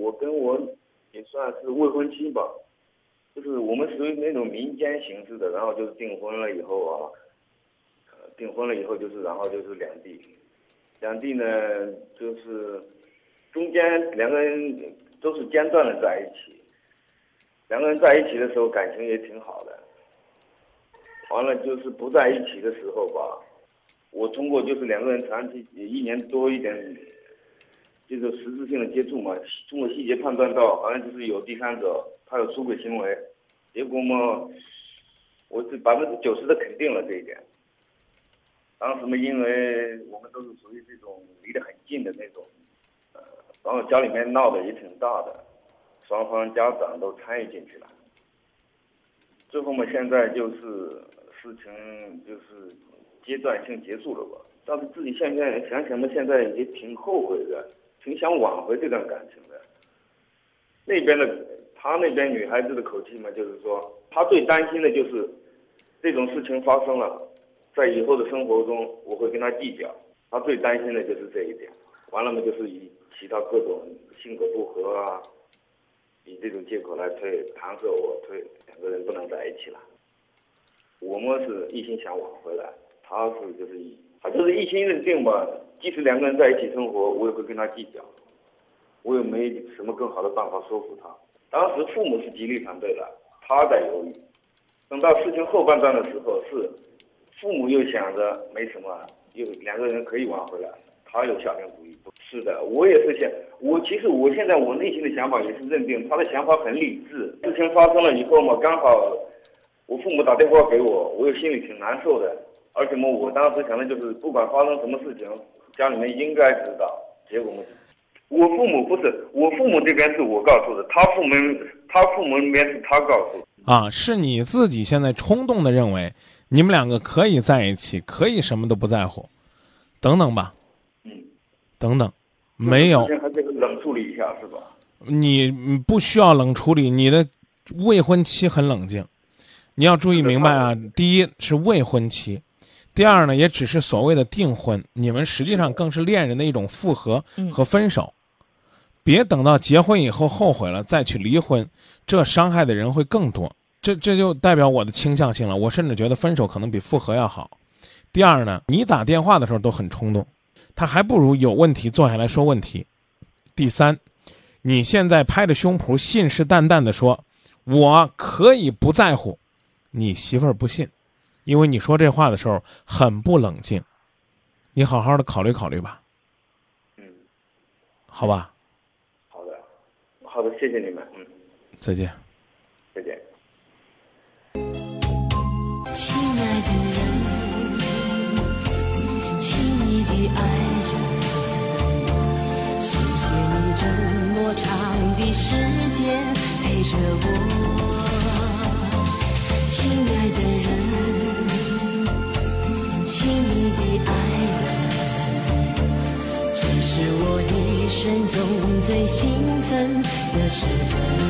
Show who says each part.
Speaker 1: 我跟我也算是未婚妻吧，就是我们属于那种民间形式的，然后就是订婚了以后啊，订婚了以后就是然后就是两地，两地呢就是中间两个人都是间断的在一起，两个人在一起的时候感情也挺好的，完了就是不在一起的时候吧，我通过就是两个人长期一年多一点。这个实质性的接触嘛，通过细节判断到好像就是有第三者，他有出轨行为，结果嘛，我是百分之九十的肯定了这一点。当时嘛，因为我们都是属于这种离得很近的那种，呃，然后家里面闹得也挺大的，双方家长都参与进去了。最后嘛，现在就是事情就是阶段性结束了吧，但是自己现在想想嘛，现在也挺后悔的。挺想挽回这段感情的，那边的他那边女孩子的口气嘛，就是说他最担心的就是这种事情发生了，在以后的生活中我会跟他计较，他最担心的就是这一点。完了嘛，就是以其他各种性格不合啊，以这种借口来推，搪塞我推，两个人不能在一起了。我们是一心想挽回来，他是就是以他就是一心认定吧。即使两个人在一起生活，我也会跟他计较，我也没什么更好的办法说服他。当时父母是极力反对的，他在犹豫。等到事情后半段的时候，是父母又想着没什么，又两个人可以挽回来，他又下定主意。是的，我也是想，我其实我现在我内心的想法也是认定他的想法很理智。事情发生了以后嘛，刚好我父母打电话给我，我又心里挺难受的。而且嘛，我当时想的就是，不管发生什么事情。家里面应该知道，结果我父母不是，我父母这边是我告诉的，他父母他父母那边是他告诉。
Speaker 2: 啊，是你自己现在冲动的认为，你们两个可以在一起，可以什么都不在乎，等等吧。
Speaker 1: 嗯，
Speaker 2: 等等，没有。
Speaker 1: 还得冷处理一下是吧？
Speaker 2: 你不需要冷处理，你的未婚妻很冷静，你要注意明白啊。第一是未婚妻。第二呢，也只是所谓的订婚，你们实际上更是恋人的一种复合和分手，别等到结婚以后后悔了再去离婚，这伤害的人会更多。这这就代表我的倾向性了，我甚至觉得分手可能比复合要好。第二呢，你打电话的时候都很冲动，他还不如有问题坐下来说问题。第三，你现在拍着胸脯信誓旦旦的说我可以不在乎，你媳妇儿不信。因为你说这话的时候很不冷静，你好好的考虑考虑吧。
Speaker 1: 嗯，
Speaker 2: 好吧。
Speaker 1: 好的，好的，谢谢你们。嗯，
Speaker 2: 再见。
Speaker 1: 再见。
Speaker 3: 亲爱的人，亲密的爱人，谢谢你这么长的时间陪着我，亲爱的人。生中最兴奋的时分。